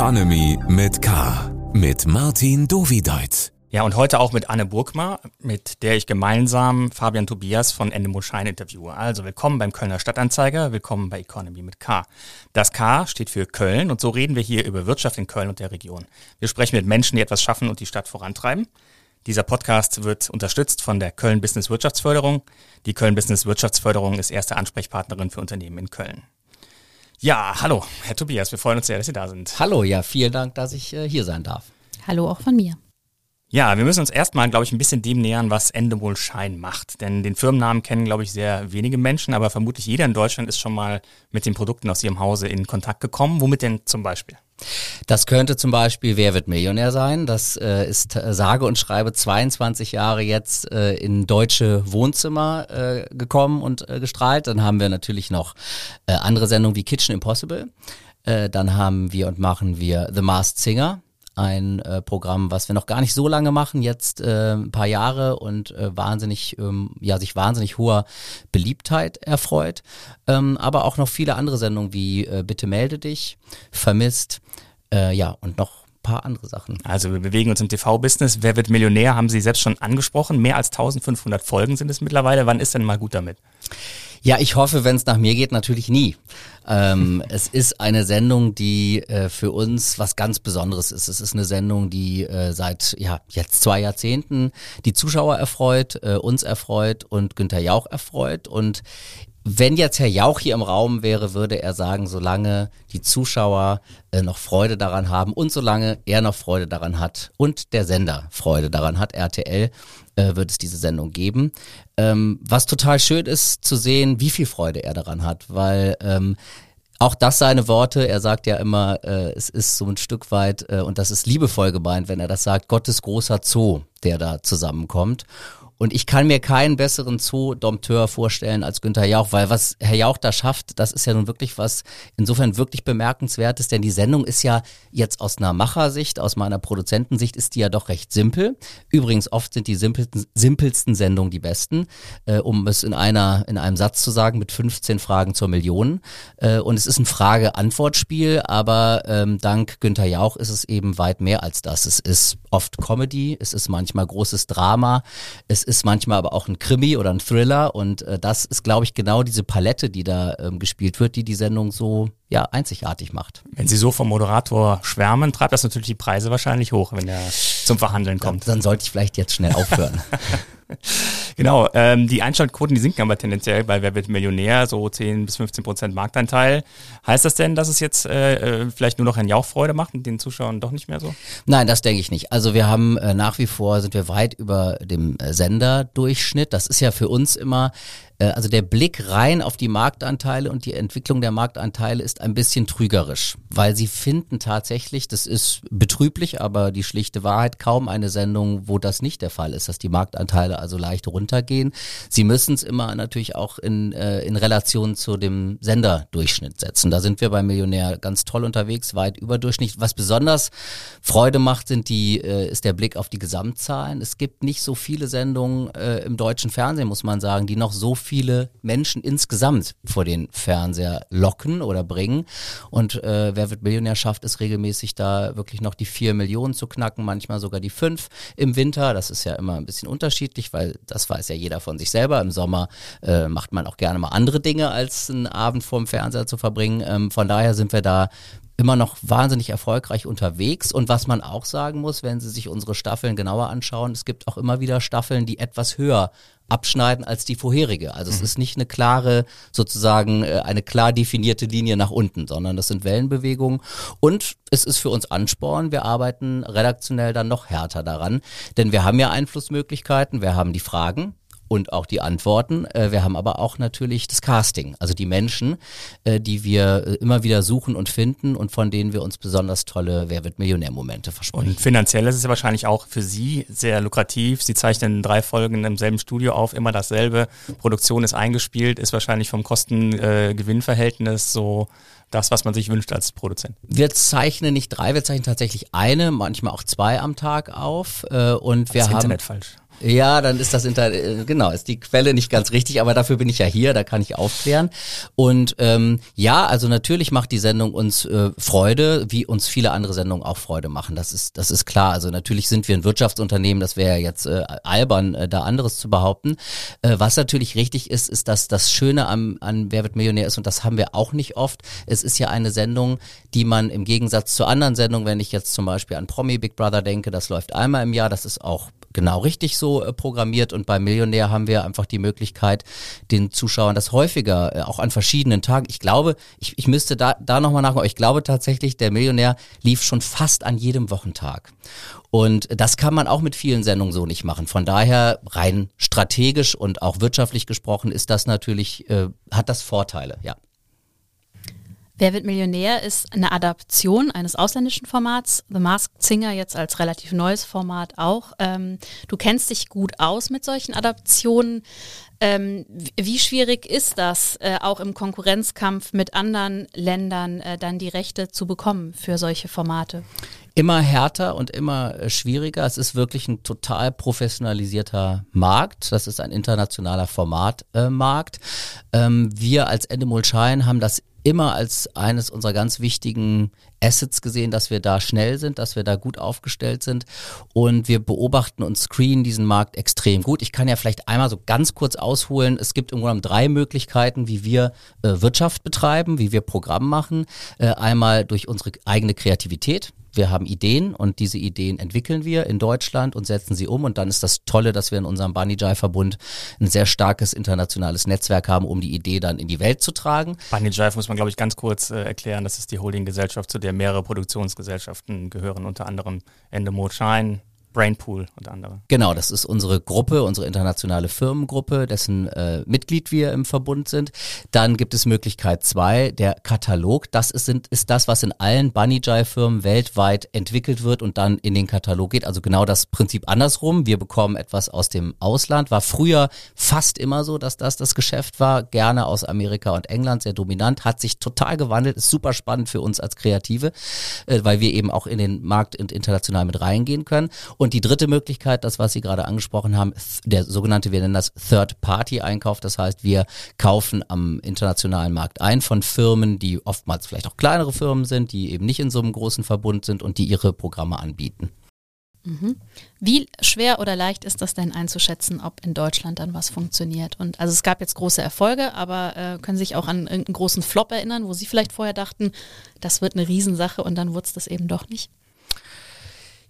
Economy mit K. Mit Martin Dovideit. Ja, und heute auch mit Anne Burgmar, mit der ich gemeinsam Fabian Tobias von Endemol Schein interviewe. Also willkommen beim Kölner Stadtanzeiger, willkommen bei Economy mit K. Das K steht für Köln und so reden wir hier über Wirtschaft in Köln und der Region. Wir sprechen mit Menschen, die etwas schaffen und die Stadt vorantreiben. Dieser Podcast wird unterstützt von der Köln Business Wirtschaftsförderung. Die Köln Business Wirtschaftsförderung ist erste Ansprechpartnerin für Unternehmen in Köln. Ja, hallo, Herr Tobias, wir freuen uns sehr, dass Sie da sind. Hallo, ja, vielen Dank, dass ich äh, hier sein darf. Hallo auch von mir. Ja, wir müssen uns erstmal, glaube ich, ein bisschen dem nähern, was Endemol Schein macht. Denn den Firmennamen kennen, glaube ich, sehr wenige Menschen, aber vermutlich jeder in Deutschland ist schon mal mit den Produkten aus ihrem Hause in Kontakt gekommen. Womit denn zum Beispiel? Das könnte zum Beispiel Wer wird Millionär sein? Das äh, ist äh, sage und schreibe 22 Jahre jetzt äh, in deutsche Wohnzimmer äh, gekommen und äh, gestrahlt. Dann haben wir natürlich noch andere Sendungen wie Kitchen Impossible. Dann haben wir und machen wir The Masked Singer ein äh, Programm, was wir noch gar nicht so lange machen, jetzt äh, ein paar Jahre und äh, wahnsinnig, ähm, ja, sich wahnsinnig hoher Beliebtheit erfreut. Ähm, aber auch noch viele andere Sendungen wie äh, Bitte melde dich, Vermisst, äh, ja, und noch paar andere Sachen. Also wir bewegen uns im TV-Business. Wer wird Millionär, haben Sie selbst schon angesprochen. Mehr als 1500 Folgen sind es mittlerweile. Wann ist denn mal gut damit? Ja, ich hoffe, wenn es nach mir geht, natürlich nie. Ähm, es ist eine Sendung, die äh, für uns was ganz Besonderes ist. Es ist eine Sendung, die äh, seit ja jetzt zwei Jahrzehnten die Zuschauer erfreut, äh, uns erfreut und Günther Jauch erfreut. Und wenn jetzt Herr Jauch hier im Raum wäre, würde er sagen, solange die Zuschauer äh, noch Freude daran haben und solange er noch Freude daran hat und der Sender Freude daran hat, RTL, äh, wird es diese Sendung geben. Ähm, was total schön ist zu sehen, wie viel Freude er daran hat, weil ähm, auch das seine Worte. Er sagt ja immer, äh, es ist so ein Stück weit, äh, und das ist liebevoll gemeint, wenn er das sagt, Gottes großer Zoo, der da zusammenkommt. Und ich kann mir keinen besseren Zoo-Dompteur vorstellen als Günther Jauch, weil was Herr Jauch da schafft, das ist ja nun wirklich was insofern wirklich bemerkenswertes, denn die Sendung ist ja jetzt aus einer Machersicht, aus meiner Produzentensicht ist die ja doch recht simpel. Übrigens oft sind die simpelsten, simpelsten Sendungen die besten, äh, um es in einer in einem Satz zu sagen, mit 15 Fragen zur Million. Äh, und es ist ein Frage-Antwort-Spiel, aber ähm, dank Günther Jauch ist es eben weit mehr als das. Es ist oft Comedy, es ist manchmal großes Drama, es ist manchmal aber auch ein Krimi oder ein Thriller und äh, das ist, glaube ich, genau diese Palette, die da ähm, gespielt wird, die die Sendung so ja einzigartig macht. Wenn Sie so vom Moderator schwärmen, treibt das natürlich die Preise wahrscheinlich hoch, wenn er zum Verhandeln kommt. Dann, dann sollte ich vielleicht jetzt schnell aufhören. genau, ähm, die Einschaltquoten, die sinken aber tendenziell bei Wer wird Millionär, so 10 bis 15 Prozent Marktanteil. Heißt das denn, dass es jetzt äh, äh, vielleicht nur noch ein Jauchfreude macht und den Zuschauern doch nicht mehr so? Nein, das denke ich nicht. Also wir haben äh, nach wie vor, sind wir weit über dem äh, Senderdurchschnitt. Das ist ja für uns immer also der Blick rein auf die Marktanteile und die Entwicklung der Marktanteile ist ein bisschen trügerisch, weil sie finden tatsächlich, das ist betrüblich, aber die schlichte Wahrheit, kaum eine Sendung, wo das nicht der Fall ist, dass die Marktanteile also leicht runtergehen. Sie müssen es immer natürlich auch in, äh, in Relation zu dem Senderdurchschnitt setzen. Da sind wir beim Millionär ganz toll unterwegs, weit über. Was besonders Freude macht, sind die, äh, ist der Blick auf die Gesamtzahlen. Es gibt nicht so viele Sendungen äh, im deutschen Fernsehen, muss man sagen, die noch so viele Menschen insgesamt vor den Fernseher locken oder bringen. Und äh, wer wird Millionär schafft es regelmäßig da wirklich noch die vier Millionen zu knacken, manchmal sogar die fünf im Winter. Das ist ja immer ein bisschen unterschiedlich, weil das weiß ja jeder von sich selber. Im Sommer äh, macht man auch gerne mal andere Dinge, als einen Abend vorm Fernseher zu verbringen. Ähm, von daher sind wir da immer noch wahnsinnig erfolgreich unterwegs. Und was man auch sagen muss, wenn Sie sich unsere Staffeln genauer anschauen, es gibt auch immer wieder Staffeln, die etwas höher abschneiden als die vorherige. Also mhm. es ist nicht eine klare, sozusagen äh, eine klar definierte Linie nach unten, sondern das sind Wellenbewegungen. Und es ist für uns Ansporn. Wir arbeiten redaktionell dann noch härter daran, denn wir haben ja Einflussmöglichkeiten. Wir haben die Fragen, und auch die Antworten. Äh, wir haben aber auch natürlich das Casting, also die Menschen, äh, die wir äh, immer wieder suchen und finden und von denen wir uns besonders tolle Wer wird Millionär-Momente versprechen. Und finanziell ist es ja wahrscheinlich auch für Sie sehr lukrativ. Sie zeichnen drei Folgen im selben Studio auf, immer dasselbe. Produktion ist eingespielt, ist wahrscheinlich vom Kosten-Gewinn-Verhältnis so das, was man sich wünscht als Produzent? Wir zeichnen nicht drei, wir zeichnen tatsächlich eine, manchmal auch zwei am Tag auf. Äh, und wir das haben Internet falsch. Ja, dann ist das Inter äh, genau, ist die Quelle nicht ganz richtig, aber dafür bin ich ja hier, da kann ich aufklären. Und ähm, ja, also natürlich macht die Sendung uns äh, Freude, wie uns viele andere Sendungen auch Freude machen. Das ist, das ist klar. Also natürlich sind wir ein Wirtschaftsunternehmen, das wäre ja jetzt äh, albern, äh, da anderes zu behaupten. Äh, was natürlich richtig ist, ist, dass das Schöne am, an Wer wird Millionär ist, und das haben wir auch nicht oft, es ist ja eine Sendung, die man im Gegensatz zu anderen Sendungen, wenn ich jetzt zum Beispiel an Promi Big Brother denke, das läuft einmal im Jahr, das ist auch genau richtig so äh, programmiert und beim Millionär haben wir einfach die Möglichkeit, den Zuschauern das häufiger, äh, auch an verschiedenen Tagen. Ich glaube, ich, ich müsste da, da nochmal nachgucken, ich glaube tatsächlich, der Millionär lief schon fast an jedem Wochentag. Und das kann man auch mit vielen Sendungen so nicht machen. Von daher rein strategisch und auch wirtschaftlich gesprochen ist das natürlich, äh, hat das Vorteile, ja. Wer wird Millionär ist eine Adaption eines ausländischen Formats. The Masked Singer jetzt als relativ neues Format auch. Ähm, du kennst dich gut aus mit solchen Adaptionen. Ähm, wie schwierig ist das, äh, auch im Konkurrenzkampf mit anderen Ländern äh, dann die Rechte zu bekommen für solche Formate? Immer härter und immer äh, schwieriger. Es ist wirklich ein total professionalisierter Markt. Das ist ein internationaler Formatmarkt. Ähm, wir als Endemol Shine haben das immer als eines unserer ganz wichtigen Assets gesehen, dass wir da schnell sind, dass wir da gut aufgestellt sind und wir beobachten und screenen diesen Markt extrem gut. Ich kann ja vielleicht einmal so ganz kurz ausholen. Es gibt im Grunde drei Möglichkeiten, wie wir äh, Wirtschaft betreiben, wie wir Programm machen. Äh, einmal durch unsere eigene Kreativität wir haben Ideen und diese Ideen entwickeln wir in Deutschland und setzen sie um. Und dann ist das Tolle, dass wir in unserem Banijai-Verbund ein sehr starkes internationales Netzwerk haben, um die Idee dann in die Welt zu tragen. Banijai muss man, glaube ich, ganz kurz äh, erklären. Das ist die Holdinggesellschaft, zu der mehrere Produktionsgesellschaften gehören, unter anderem Endemol Shine, Brainpool und andere. Genau, das ist unsere Gruppe, unsere internationale Firmengruppe, dessen äh, Mitglied wir im Verbund sind. Dann gibt es Möglichkeit zwei, der Katalog. Das ist, sind, ist das, was in allen Bunny-Firmen weltweit entwickelt wird und dann in den Katalog geht. Also genau das Prinzip andersrum. Wir bekommen etwas aus dem Ausland. War früher fast immer so, dass das das Geschäft war. Gerne aus Amerika und England, sehr dominant. Hat sich total gewandelt. Ist super spannend für uns als Kreative, äh, weil wir eben auch in den Markt international mit reingehen können. Und die dritte Möglichkeit, das, was Sie gerade angesprochen haben, der sogenannte, wir nennen das Third-Party-Einkauf. Das heißt, wir kaufen am internationalen Markt ein von Firmen, die oftmals vielleicht auch kleinere Firmen sind, die eben nicht in so einem großen Verbund sind und die ihre Programme anbieten. Mhm. Wie schwer oder leicht ist das denn einzuschätzen, ob in Deutschland dann was funktioniert? Und also es gab jetzt große Erfolge, aber äh, können Sie sich auch an irgendeinen großen Flop erinnern, wo Sie vielleicht vorher dachten, das wird eine Riesensache und dann wurde es das eben doch nicht?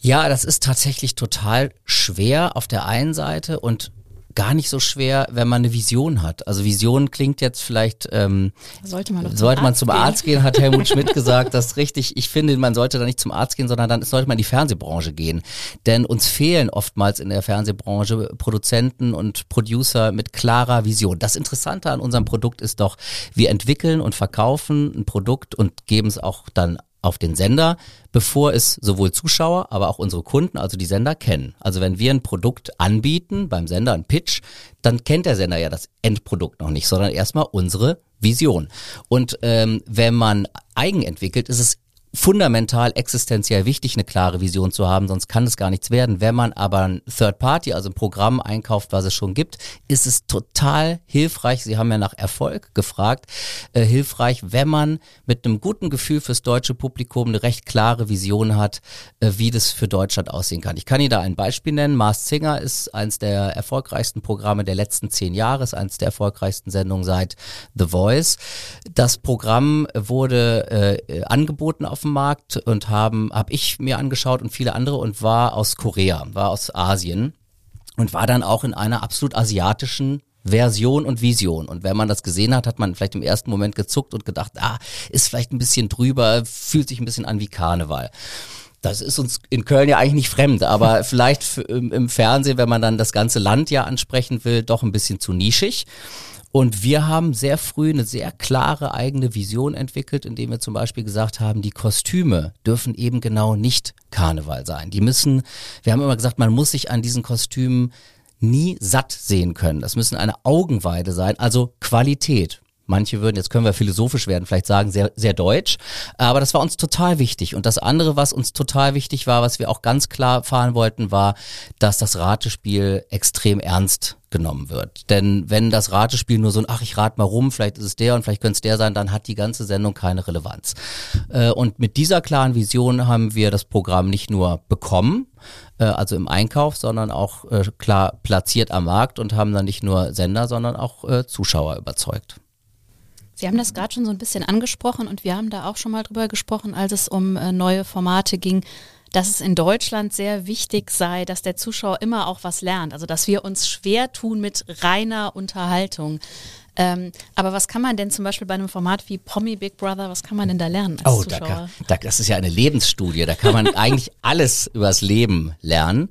Ja, das ist tatsächlich total schwer auf der einen Seite und gar nicht so schwer, wenn man eine Vision hat. Also Vision klingt jetzt vielleicht, ähm, sollte man, sollte man zum Arzt gehen, hat Helmut Schmidt gesagt. Das ist richtig. Ich finde, man sollte da nicht zum Arzt gehen, sondern dann sollte man in die Fernsehbranche gehen. Denn uns fehlen oftmals in der Fernsehbranche Produzenten und Producer mit klarer Vision. Das Interessante an unserem Produkt ist doch, wir entwickeln und verkaufen ein Produkt und geben es auch dann auf den Sender, bevor es sowohl Zuschauer, aber auch unsere Kunden, also die Sender kennen. Also wenn wir ein Produkt anbieten beim Sender, ein Pitch, dann kennt der Sender ja das Endprodukt noch nicht, sondern erstmal unsere Vision. Und ähm, wenn man eigen entwickelt, ist es fundamental existenziell wichtig, eine klare Vision zu haben, sonst kann es gar nichts werden. Wenn man aber ein Third Party, also ein Programm einkauft, was es schon gibt, ist es total hilfreich. Sie haben ja nach Erfolg gefragt, äh, hilfreich, wenn man mit einem guten Gefühl fürs deutsche Publikum eine recht klare Vision hat, äh, wie das für Deutschland aussehen kann. Ich kann Ihnen da ein Beispiel nennen. Mars Singer ist eines der erfolgreichsten Programme der letzten zehn Jahre, ist eines der erfolgreichsten Sendungen seit The Voice. Das Programm wurde äh, angeboten auf auf dem Markt und haben, habe ich mir angeschaut und viele andere und war aus Korea, war aus Asien und war dann auch in einer absolut asiatischen Version und Vision. Und wenn man das gesehen hat, hat man vielleicht im ersten Moment gezuckt und gedacht, ah, ist vielleicht ein bisschen drüber, fühlt sich ein bisschen an wie Karneval. Das ist uns in Köln ja eigentlich nicht fremd, aber vielleicht im Fernsehen, wenn man dann das ganze Land ja ansprechen will, doch ein bisschen zu nischig. Und wir haben sehr früh eine sehr klare eigene Vision entwickelt, indem wir zum Beispiel gesagt haben, die Kostüme dürfen eben genau nicht Karneval sein. Die müssen, wir haben immer gesagt, man muss sich an diesen Kostümen nie satt sehen können. Das müssen eine Augenweide sein, also Qualität. Manche würden, jetzt können wir philosophisch werden, vielleicht sagen, sehr, sehr deutsch. Aber das war uns total wichtig. Und das andere, was uns total wichtig war, was wir auch ganz klar fahren wollten, war, dass das Ratespiel extrem ernst genommen wird. Denn wenn das Ratespiel nur so ein, ach, ich rate mal rum, vielleicht ist es der und vielleicht könnte es der sein, dann hat die ganze Sendung keine Relevanz. Äh, und mit dieser klaren Vision haben wir das Programm nicht nur bekommen, äh, also im Einkauf, sondern auch äh, klar platziert am Markt und haben dann nicht nur Sender, sondern auch Zuschauer überzeugt. Sie haben das gerade schon so ein bisschen angesprochen und wir haben da auch schon mal drüber gesprochen, als es um neue Formate ging dass es in Deutschland sehr wichtig sei, dass der Zuschauer immer auch was lernt. Also dass wir uns schwer tun mit reiner Unterhaltung. Ähm, aber was kann man denn zum Beispiel bei einem Format wie Pommy Big Brother, was kann man denn da lernen als oh, Zuschauer? Da kann, da, das ist ja eine Lebensstudie, da kann man eigentlich alles übers Leben lernen.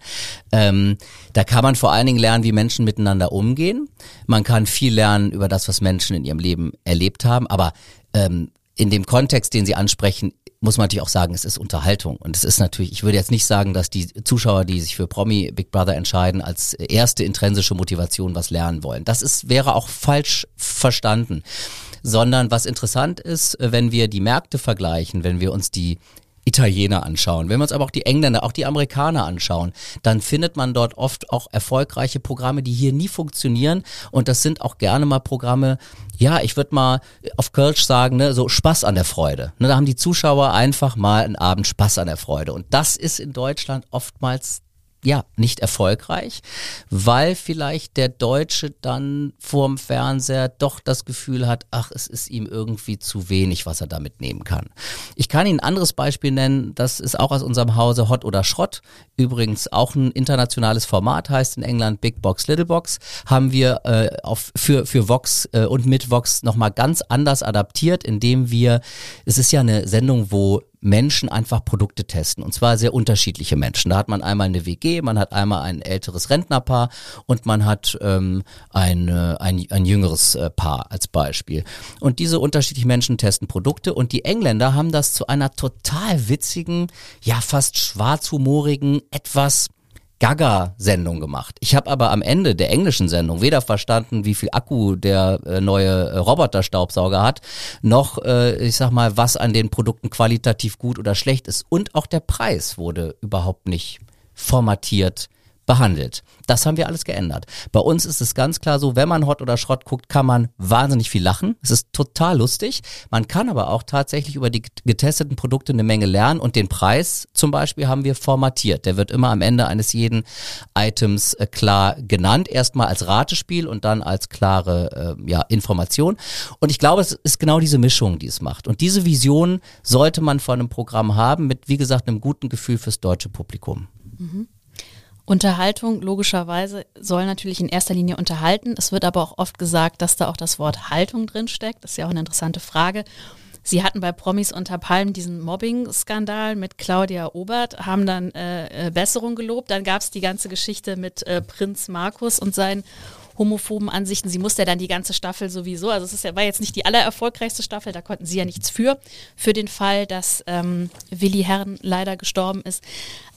Ähm, da kann man vor allen Dingen lernen, wie Menschen miteinander umgehen. Man kann viel lernen über das, was Menschen in ihrem Leben erlebt haben, aber ähm, in dem Kontext, den Sie ansprechen, muss man natürlich auch sagen, es ist Unterhaltung. Und es ist natürlich, ich würde jetzt nicht sagen, dass die Zuschauer, die sich für Promi Big Brother entscheiden, als erste intrinsische Motivation was lernen wollen. Das ist, wäre auch falsch verstanden. Sondern was interessant ist, wenn wir die Märkte vergleichen, wenn wir uns die Italiener anschauen, wenn wir uns aber auch die Engländer, auch die Amerikaner anschauen, dann findet man dort oft auch erfolgreiche Programme, die hier nie funktionieren. Und das sind auch gerne mal Programme, ja, ich würde mal auf Kölsch sagen, ne, so Spaß an der Freude. Ne, da haben die Zuschauer einfach mal einen Abend Spaß an der Freude. Und das ist in Deutschland oftmals ja, nicht erfolgreich, weil vielleicht der Deutsche dann vorm Fernseher doch das Gefühl hat, ach, es ist ihm irgendwie zu wenig, was er damit nehmen kann. Ich kann Ihnen ein anderes Beispiel nennen, das ist auch aus unserem Hause Hot oder Schrott, übrigens auch ein internationales Format, heißt in England Big Box, Little Box, haben wir äh, auf, für, für Vox äh, und mit Vox nochmal ganz anders adaptiert, indem wir, es ist ja eine Sendung, wo Menschen einfach Produkte testen. Und zwar sehr unterschiedliche Menschen. Da hat man einmal eine WG, man hat einmal ein älteres Rentnerpaar und man hat ähm, ein, ein, ein jüngeres äh, Paar als Beispiel. Und diese unterschiedlichen Menschen testen Produkte und die Engländer haben das zu einer total witzigen, ja fast schwarzhumorigen, etwas Gaga-Sendung gemacht. Ich habe aber am Ende der englischen Sendung weder verstanden, wie viel Akku der äh, neue äh, Roboter-Staubsauger hat, noch, äh, ich sag mal, was an den Produkten qualitativ gut oder schlecht ist. Und auch der Preis wurde überhaupt nicht formatiert behandelt. Das haben wir alles geändert. Bei uns ist es ganz klar so, wenn man Hot oder Schrott guckt, kann man wahnsinnig viel lachen. Es ist total lustig. Man kann aber auch tatsächlich über die getesteten Produkte eine Menge lernen und den Preis zum Beispiel haben wir formatiert. Der wird immer am Ende eines jeden Items äh, klar genannt. Erstmal als Ratespiel und dann als klare äh, ja, Information. Und ich glaube, es ist genau diese Mischung, die es macht. Und diese Vision sollte man von einem Programm haben mit, wie gesagt, einem guten Gefühl fürs deutsche Publikum. Mhm. Unterhaltung logischerweise soll natürlich in erster Linie unterhalten. Es wird aber auch oft gesagt, dass da auch das Wort Haltung drin steckt. Das ist ja auch eine interessante Frage. Sie hatten bei Promis unter Palmen diesen Mobbing-Skandal mit Claudia Obert, haben dann äh, äh Besserung gelobt. Dann gab es die ganze Geschichte mit äh, Prinz Markus und seinen homophoben Ansichten. Sie musste ja dann die ganze Staffel sowieso, also es ist ja, war jetzt nicht die allererfolgreichste Staffel, da konnten sie ja nichts für, für den Fall, dass ähm, Willi Herren leider gestorben ist.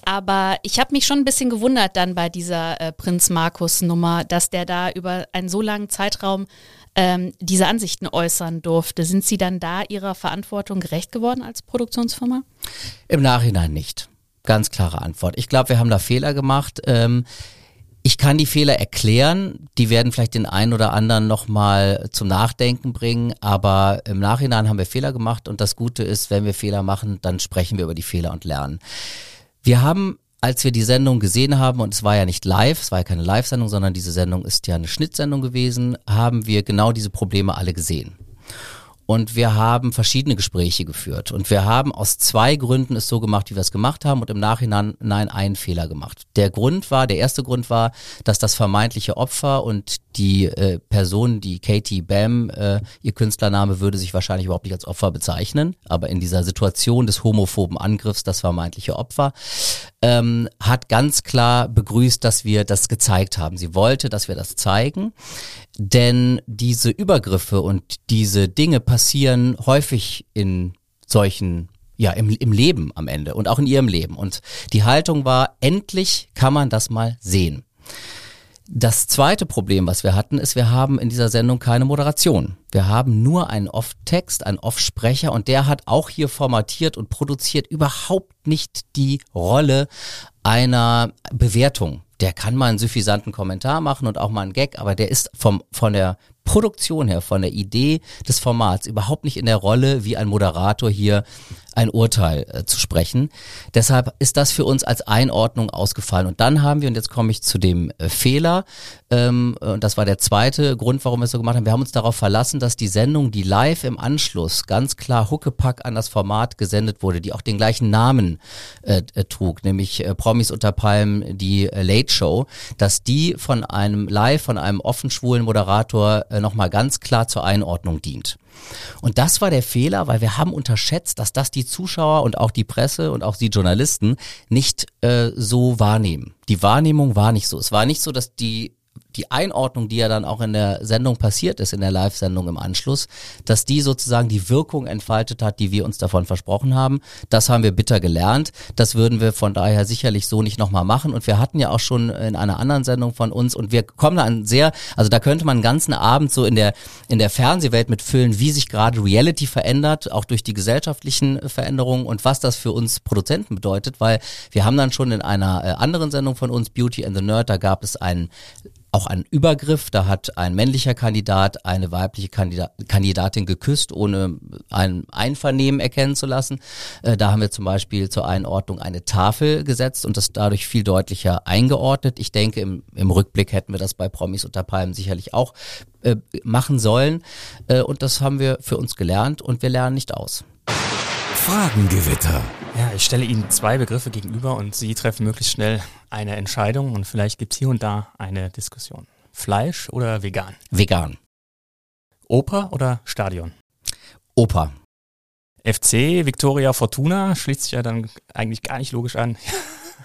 Aber ich habe mich schon ein bisschen gewundert dann bei dieser äh, Prinz Markus Nummer, dass der da über einen so langen Zeitraum ähm, diese Ansichten äußern durfte. Sind Sie dann da Ihrer Verantwortung gerecht geworden als Produktionsfirma? Im Nachhinein nicht. Ganz klare Antwort. Ich glaube, wir haben da Fehler gemacht. Ähm, ich kann die Fehler erklären, die werden vielleicht den einen oder anderen nochmal zum Nachdenken bringen, aber im Nachhinein haben wir Fehler gemacht und das Gute ist, wenn wir Fehler machen, dann sprechen wir über die Fehler und lernen. Wir haben, als wir die Sendung gesehen haben, und es war ja nicht live, es war ja keine Live-Sendung, sondern diese Sendung ist ja eine Schnittsendung gewesen, haben wir genau diese Probleme alle gesehen. Und wir haben verschiedene Gespräche geführt. Und wir haben aus zwei Gründen es so gemacht, wie wir es gemacht haben und im Nachhinein nein, einen Fehler gemacht. Der Grund war, der erste Grund war, dass das vermeintliche Opfer und die äh, Person, die Katie Bam, äh, ihr Künstlername würde sich wahrscheinlich überhaupt nicht als Opfer bezeichnen, aber in dieser Situation des homophoben Angriffs, das vermeintliche Opfer, ähm, hat ganz klar begrüßt, dass wir das gezeigt haben. Sie wollte, dass wir das zeigen, denn diese Übergriffe und diese Dinge passieren häufig in solchen ja, im, im Leben am Ende und auch in ihrem Leben. Und die Haltung war, endlich kann man das mal sehen. Das zweite Problem, was wir hatten, ist, wir haben in dieser Sendung keine Moderation. Wir haben nur einen Off-Text, einen Off-Sprecher und der hat auch hier formatiert und produziert überhaupt nicht die Rolle einer Bewertung. Der kann mal einen suffisanten Kommentar machen und auch mal einen Gag, aber der ist vom, von der Produktion her, von der Idee des Formats überhaupt nicht in der Rolle, wie ein Moderator hier ein Urteil äh, zu sprechen. Deshalb ist das für uns als Einordnung ausgefallen. Und dann haben wir, und jetzt komme ich zu dem äh, Fehler, ähm, und das war der zweite Grund, warum wir es so gemacht haben, wir haben uns darauf verlassen, dass die Sendung, die live im Anschluss ganz klar Huckepack an das Format gesendet wurde, die auch den gleichen Namen äh, äh trug, nämlich äh, Promis unter Palmen, die äh, Late Show, dass die von einem live, von einem offen schwulen Moderator äh, nochmal ganz klar zur Einordnung dient. Und das war der Fehler, weil wir haben unterschätzt, dass das die Zuschauer und auch die Presse und auch die Journalisten nicht äh, so wahrnehmen. Die Wahrnehmung war nicht so. Es war nicht so, dass die die Einordnung, die ja dann auch in der Sendung passiert ist, in der Live-Sendung im Anschluss, dass die sozusagen die Wirkung entfaltet hat, die wir uns davon versprochen haben. Das haben wir bitter gelernt. Das würden wir von daher sicherlich so nicht nochmal machen. Und wir hatten ja auch schon in einer anderen Sendung von uns und wir kommen da an sehr, also da könnte man einen ganzen Abend so in der, in der Fernsehwelt mitfüllen, wie sich gerade Reality verändert, auch durch die gesellschaftlichen Veränderungen und was das für uns Produzenten bedeutet, weil wir haben dann schon in einer äh, anderen Sendung von uns, Beauty and the Nerd, da gab es einen auch ein Übergriff. Da hat ein männlicher Kandidat eine weibliche Kandidat Kandidatin geküsst, ohne ein Einvernehmen erkennen zu lassen. Äh, da haben wir zum Beispiel zur Einordnung eine Tafel gesetzt und das dadurch viel deutlicher eingeordnet. Ich denke, im, im Rückblick hätten wir das bei Promis unter Palmen sicherlich auch äh, machen sollen. Äh, und das haben wir für uns gelernt und wir lernen nicht aus. Fragengewitter. Ja, ich stelle Ihnen zwei Begriffe gegenüber und Sie treffen möglichst schnell eine Entscheidung und vielleicht gibt es hier und da eine Diskussion. Fleisch oder vegan? Vegan. Oper oder Stadion? Oper. FC, Victoria Fortuna schließt sich ja dann eigentlich gar nicht logisch an.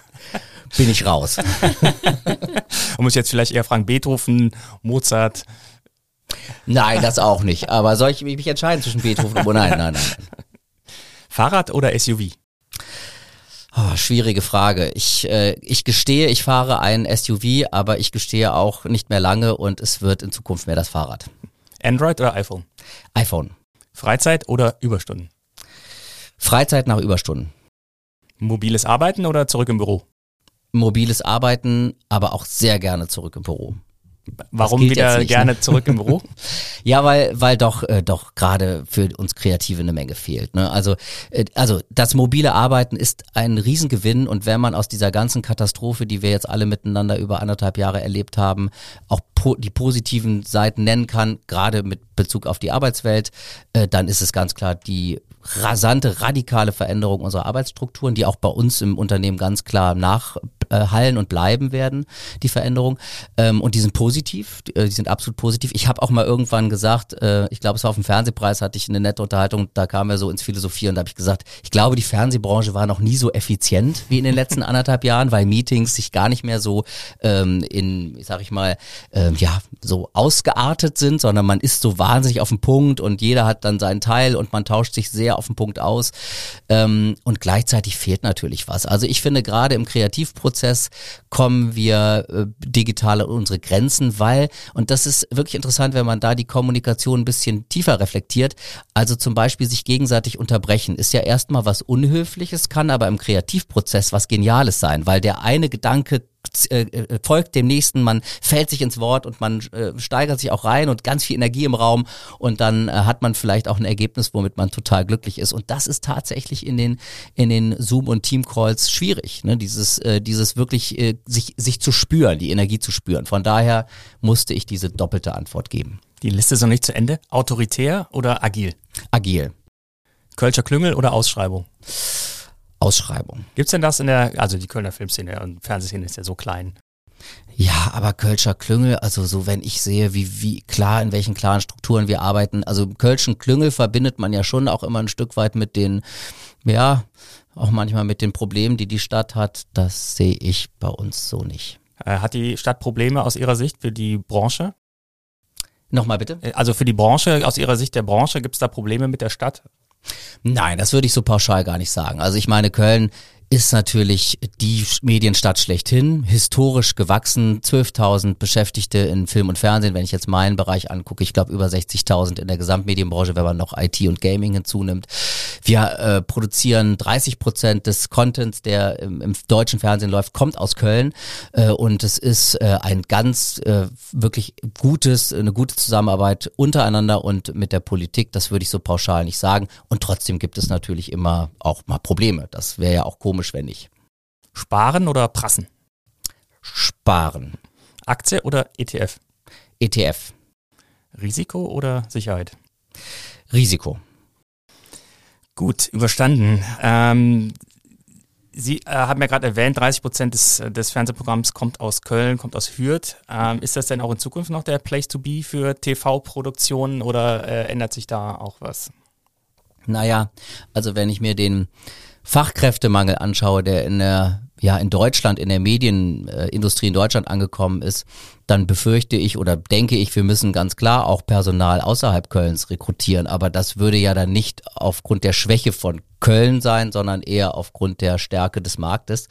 Bin ich raus. und muss jetzt vielleicht eher fragen, Beethoven, Mozart. Nein, das auch nicht. Aber soll ich mich entscheiden zwischen Beethoven und nein, nein, nein. Fahrrad oder SUV? Oh, schwierige Frage. Ich, äh, ich gestehe, ich fahre ein SUV, aber ich gestehe auch nicht mehr lange und es wird in Zukunft mehr das Fahrrad. Android oder iPhone? iPhone. Freizeit oder Überstunden? Freizeit nach Überstunden. Mobiles Arbeiten oder zurück im Büro? Mobiles Arbeiten, aber auch sehr gerne zurück im Büro. Warum wieder nicht, gerne ne? zurück im Büro? ja, weil weil doch äh, doch gerade für uns Kreative eine Menge fehlt. Ne? Also äh, also das mobile Arbeiten ist ein Riesengewinn und wenn man aus dieser ganzen Katastrophe, die wir jetzt alle miteinander über anderthalb Jahre erlebt haben, auch po die positiven Seiten nennen kann, gerade mit Bezug auf die Arbeitswelt, äh, dann ist es ganz klar die rasante, radikale Veränderung unserer Arbeitsstrukturen, die auch bei uns im Unternehmen ganz klar nachhallen und bleiben werden, die Veränderung. Ähm, und die sind positiv, die, äh, sind absolut positiv. Ich habe auch mal irgendwann gesagt, äh, ich glaube, es war auf dem Fernsehpreis, hatte ich eine nette Unterhaltung, da kam er so ins Philosophie und da habe ich gesagt, ich glaube, die Fernsehbranche war noch nie so effizient wie in den letzten anderthalb Jahren, weil Meetings sich gar nicht mehr so ähm, in, sag ich mal, ähm, ja, so ausgeartet sind, sondern man ist so wahnsinnig auf dem Punkt und jeder hat dann seinen Teil und man tauscht sich sehr auf den Punkt aus. Ähm, und gleichzeitig fehlt natürlich was. Also ich finde, gerade im Kreativprozess kommen wir äh, digital an unsere Grenzen, weil, und das ist wirklich interessant, wenn man da die Kommunikation ein bisschen tiefer reflektiert, also zum Beispiel sich gegenseitig unterbrechen, ist ja erstmal was Unhöfliches, kann aber im Kreativprozess was Geniales sein, weil der eine Gedanke äh, äh, folgt dem nächsten, man fällt sich ins Wort und man äh, steigert sich auch rein und ganz viel Energie im Raum und dann äh, hat man vielleicht auch ein Ergebnis, womit man total glücklich ist. Und das ist tatsächlich in den in den Zoom und Team Calls schwierig, ne? Dieses äh, dieses wirklich sich sich zu spüren, die Energie zu spüren. Von daher musste ich diese doppelte Antwort geben. Die Liste ist noch nicht zu Ende. Autoritär oder agil? Agil. Kölscher Klüngel oder Ausschreibung? Ausschreibung. Gibt's denn das in der, also die Kölner Filmszene und Fernsehszene ist ja so klein. Ja, aber Kölscher Klüngel, also so wenn ich sehe, wie, wie klar, in welchen klaren Strukturen wir arbeiten, also Kölschen Klüngel verbindet man ja schon auch immer ein Stück weit mit den, ja, auch manchmal mit den Problemen, die die Stadt hat. Das sehe ich bei uns so nicht. Äh, hat die Stadt Probleme aus Ihrer Sicht für die Branche? Nochmal bitte? Äh, also für die Branche, aus Ihrer Sicht der Branche, gibt es da Probleme mit der Stadt? Nein, das würde ich so pauschal gar nicht sagen. Also ich meine, Köln ist natürlich die Medienstadt schlechthin, historisch gewachsen, 12.000 Beschäftigte in Film und Fernsehen, wenn ich jetzt meinen Bereich angucke, ich glaube über 60.000 in der Gesamtmedienbranche, wenn man noch IT und Gaming hinzunimmt. Wir äh, produzieren 30 Prozent des Contents, der im, im, deutschen Fernsehen läuft, kommt aus Köln. Äh, und es ist äh, ein ganz äh, wirklich gutes, eine gute Zusammenarbeit untereinander und mit der Politik, das würde ich so pauschal nicht sagen. Und trotzdem gibt es natürlich immer auch mal Probleme, das wäre ja auch komisch komisch, wenn nicht. Sparen oder prassen? Sparen. Aktie oder ETF? ETF. Risiko oder Sicherheit? Risiko. Gut, überstanden. Ähm, Sie äh, haben ja gerade erwähnt, 30 Prozent des, des Fernsehprogramms kommt aus Köln, kommt aus Hürth. Ähm, ist das denn auch in Zukunft noch der Place to be für TV-Produktionen oder äh, ändert sich da auch was? Naja, also wenn ich mir den Fachkräftemangel anschaue, der in der ja in Deutschland, in der Medienindustrie in Deutschland angekommen ist, dann befürchte ich oder denke ich, wir müssen ganz klar auch Personal außerhalb Kölns rekrutieren. Aber das würde ja dann nicht aufgrund der Schwäche von Köln sein, sondern eher aufgrund der Stärke des Marktes.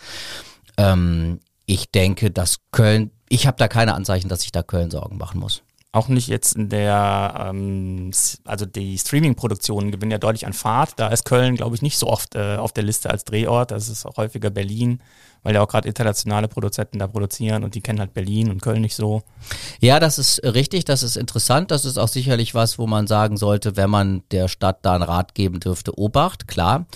Ähm, ich denke, dass Köln, ich habe da keine Anzeichen, dass sich da Köln Sorgen machen muss. Auch nicht jetzt in der, ähm, also die Streaming-Produktionen gewinnen ja deutlich an Fahrt. Da ist Köln, glaube ich, nicht so oft äh, auf der Liste als Drehort. Das ist auch häufiger Berlin weil ja auch gerade internationale Produzenten da produzieren und die kennen halt Berlin und Köln nicht so. Ja, das ist richtig, das ist interessant. Das ist auch sicherlich was, wo man sagen sollte, wenn man der Stadt da einen Rat geben dürfte, Obacht, klar.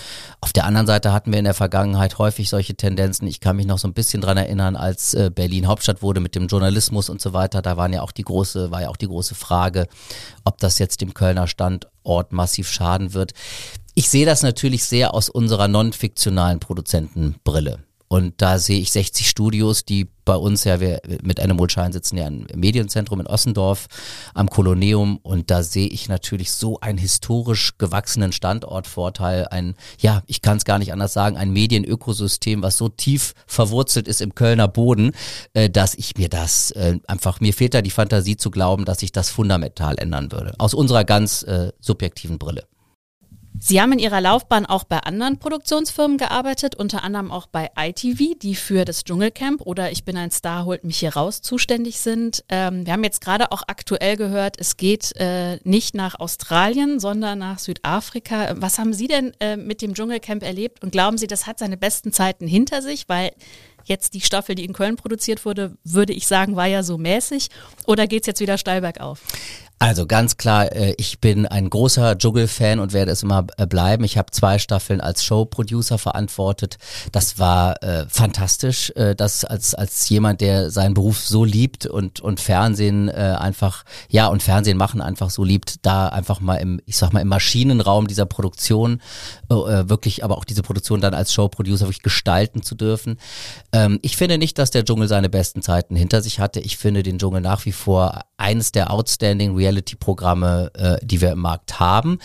Auf der anderen Seite hatten wir in der Vergangenheit häufig solche Tendenzen. Ich kann mich noch so ein bisschen dran erinnern, als äh, Berlin Hauptstadt wurde mit dem Journalismus und so weiter. Da waren ja auch die große, war ja auch die große Frage, ob das jetzt dem Kölner Standort massiv schaden wird. Ich sehe das natürlich sehr aus unserer non-fiktionalen Produzentenbrille. Und da sehe ich 60 Studios, die bei uns ja, wir mit Animal Shine sitzen ja im Medienzentrum in Ossendorf am Koloneum und da sehe ich natürlich so einen historisch gewachsenen Standortvorteil, ein, ja, ich kann es gar nicht anders sagen, ein Medienökosystem, was so tief verwurzelt ist im Kölner Boden, äh, dass ich mir das äh, einfach, mir fehlt da die Fantasie zu glauben, dass sich das fundamental ändern würde. Aus unserer ganz äh, subjektiven Brille. Sie haben in Ihrer Laufbahn auch bei anderen Produktionsfirmen gearbeitet, unter anderem auch bei ITV, die für das Dschungelcamp oder Ich bin ein Star, holt mich hier raus zuständig sind. Ähm, wir haben jetzt gerade auch aktuell gehört, es geht äh, nicht nach Australien, sondern nach Südafrika. Was haben Sie denn äh, mit dem Dschungelcamp erlebt und glauben Sie, das hat seine besten Zeiten hinter sich? Weil jetzt die Staffel, die in Köln produziert wurde, würde ich sagen, war ja so mäßig. Oder geht es jetzt wieder steil bergauf? Also ganz klar, äh, ich bin ein großer Juggle-Fan und werde es immer äh, bleiben. Ich habe zwei Staffeln als Show-Producer verantwortet. Das war äh, fantastisch, äh, das als als jemand, der seinen Beruf so liebt und und Fernsehen äh, einfach ja und Fernsehen machen einfach so liebt, da einfach mal im ich sag mal im Maschinenraum dieser Produktion äh, wirklich, aber auch diese Produktion dann als Show-Producer wirklich gestalten zu dürfen. Ähm, ich finde nicht, dass der Dschungel seine besten Zeiten hinter sich hatte. Ich finde den Dschungel nach wie vor eines der outstanding Reality-Programme, äh, die wir im Markt haben.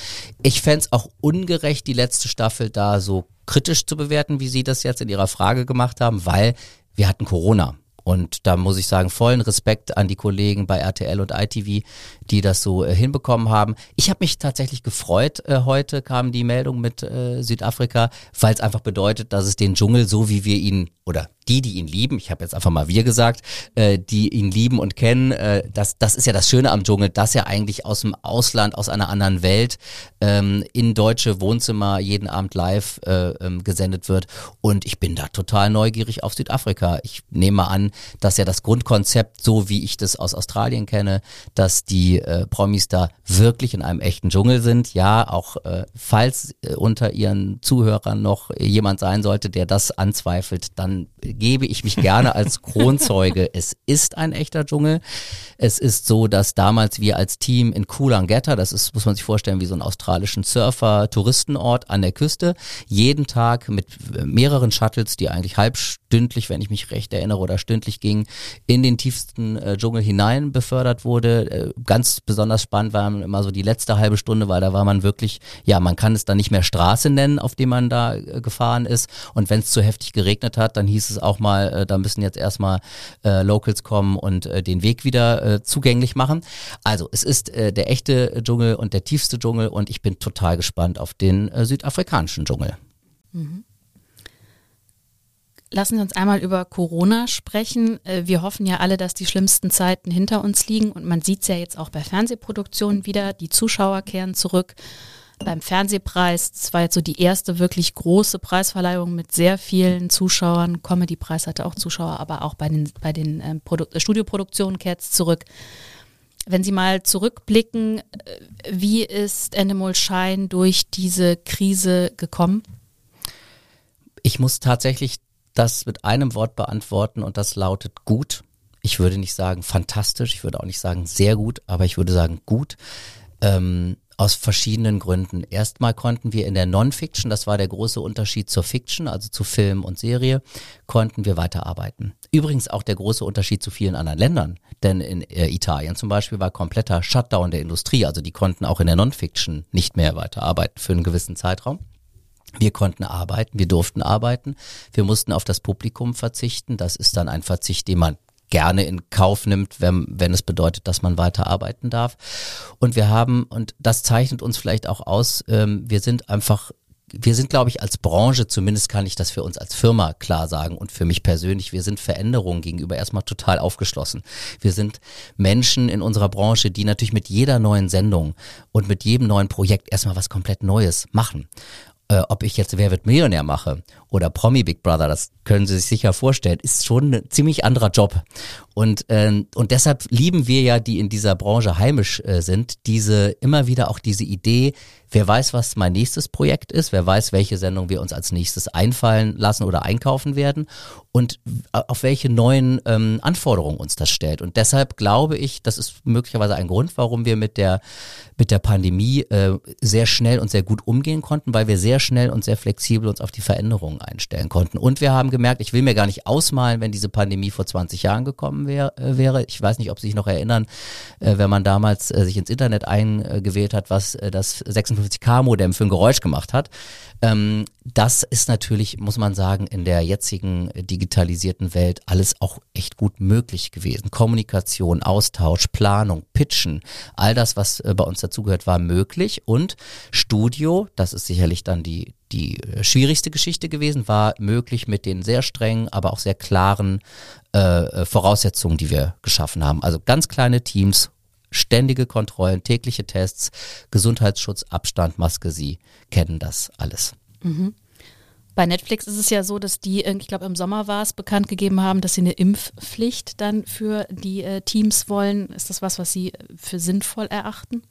Ich fände auch ungerecht, die letzte Staffel da so kritisch zu bewerten, wie Sie das jetzt in Ihrer Frage gemacht haben, weil wir hatten Corona. Und da muss ich sagen, vollen Respekt an die Kollegen bei RTL und ITV, die das so äh, hinbekommen haben. Ich habe mich tatsächlich gefreut. Äh, heute kam die Meldung mit äh, Südafrika, weil es einfach bedeutet, dass es den Dschungel, so wie wir ihn oder die, die ihn lieben, ich habe jetzt einfach mal wir gesagt, äh, die ihn lieben und kennen, äh, das, das ist ja das Schöne am Dschungel, dass er eigentlich aus dem Ausland, aus einer anderen Welt ähm, in deutsche Wohnzimmer jeden Abend live äh, ähm, gesendet wird. Und ich bin da total neugierig auf Südafrika. Ich nehme an, dass ja das Grundkonzept, so wie ich das aus Australien kenne, dass die äh, Promis da wirklich in einem echten Dschungel sind. Ja, auch äh, falls äh, unter ihren Zuhörern noch jemand sein sollte, der das anzweifelt, dann gebe ich mich gerne als Kronzeuge. es ist ein echter Dschungel. Es ist so, dass damals wir als Team in Coolangatta, das ist, muss man sich vorstellen, wie so einen australischen Surfer-Touristenort an der Küste, jeden Tag mit mehreren Shuttles, die eigentlich halbstündlich, wenn ich mich recht erinnere, oder stündlich gingen, in den tiefsten äh, Dschungel hinein befördert wurde. Äh, ganz besonders spannend war immer so die letzte halbe Stunde, weil da war man wirklich, ja, man kann es dann nicht mehr Straße nennen, auf dem man da äh, gefahren ist. Und wenn es zu heftig geregnet hat, dann dann hieß es auch mal, äh, da müssen jetzt erstmal äh, Locals kommen und äh, den Weg wieder äh, zugänglich machen. Also es ist äh, der echte Dschungel und der tiefste Dschungel und ich bin total gespannt auf den äh, südafrikanischen Dschungel. Mhm. Lassen Sie uns einmal über Corona sprechen. Wir hoffen ja alle, dass die schlimmsten Zeiten hinter uns liegen und man sieht es ja jetzt auch bei Fernsehproduktionen wieder. Die Zuschauer kehren zurück. Beim Fernsehpreis, das war jetzt so die erste wirklich große Preisverleihung mit sehr vielen Zuschauern. Comedy-Preis hatte auch Zuschauer, aber auch bei den, bei den ähm, Studioproduktionen kehrt es zurück. Wenn Sie mal zurückblicken, äh, wie ist Endemol Schein durch diese Krise gekommen? Ich muss tatsächlich das mit einem Wort beantworten und das lautet gut. Ich würde nicht sagen fantastisch, ich würde auch nicht sagen sehr gut, aber ich würde sagen gut. Ähm, aus verschiedenen Gründen. Erstmal konnten wir in der Non-Fiction, das war der große Unterschied zur Fiction, also zu Film und Serie, konnten wir weiterarbeiten. Übrigens auch der große Unterschied zu vielen anderen Ländern, denn in äh, Italien zum Beispiel war kompletter Shutdown der Industrie, also die konnten auch in der Non-Fiction nicht mehr weiterarbeiten für einen gewissen Zeitraum. Wir konnten arbeiten, wir durften arbeiten, wir mussten auf das Publikum verzichten. Das ist dann ein Verzicht, den man gerne in Kauf nimmt, wenn, wenn es bedeutet, dass man weiter arbeiten darf. Und wir haben, und das zeichnet uns vielleicht auch aus, ähm, wir sind einfach wir sind, glaube ich, als Branche, zumindest kann ich das für uns als Firma klar sagen und für mich persönlich, wir sind Veränderungen gegenüber erstmal total aufgeschlossen. Wir sind Menschen in unserer Branche, die natürlich mit jeder neuen Sendung und mit jedem neuen Projekt erstmal was komplett Neues machen äh, ob ich jetzt Wer wird Millionär mache oder Promi Big Brother, das können Sie sich sicher vorstellen, ist schon ein ziemlich anderer Job. Und, äh, und deshalb lieben wir ja, die in dieser Branche heimisch äh, sind, diese immer wieder auch diese Idee, Wer weiß, was mein nächstes Projekt ist, wer weiß, welche Sendung wir uns als nächstes einfallen lassen oder einkaufen werden und auf welche neuen ähm, Anforderungen uns das stellt. Und deshalb glaube ich, das ist möglicherweise ein Grund, warum wir mit der, mit der Pandemie äh, sehr schnell und sehr gut umgehen konnten, weil wir sehr schnell und sehr flexibel uns auf die Veränderungen einstellen konnten. Und wir haben gemerkt, ich will mir gar nicht ausmalen, wenn diese Pandemie vor 20 Jahren gekommen wär, äh, wäre. Ich weiß nicht, ob Sie sich noch erinnern, äh, wenn man damals äh, sich ins Internet eingewählt hat, was äh, das 56 256K-Modem für ein Geräusch gemacht hat. Ähm, das ist natürlich, muss man sagen, in der jetzigen äh, digitalisierten Welt alles auch echt gut möglich gewesen. Kommunikation, Austausch, Planung, Pitchen, all das, was äh, bei uns dazugehört, war möglich. Und Studio, das ist sicherlich dann die, die äh, schwierigste Geschichte gewesen, war möglich mit den sehr strengen, aber auch sehr klaren äh, Voraussetzungen, die wir geschaffen haben. Also ganz kleine Teams, ständige Kontrollen, tägliche Tests, Gesundheitsschutz, Abstand, Maske, Sie kennen das alles. Mhm. Bei Netflix ist es ja so, dass die, ich glaube im Sommer war es, bekannt gegeben haben, dass sie eine Impfpflicht dann für die äh, Teams wollen. Ist das was, was Sie für sinnvoll erachten?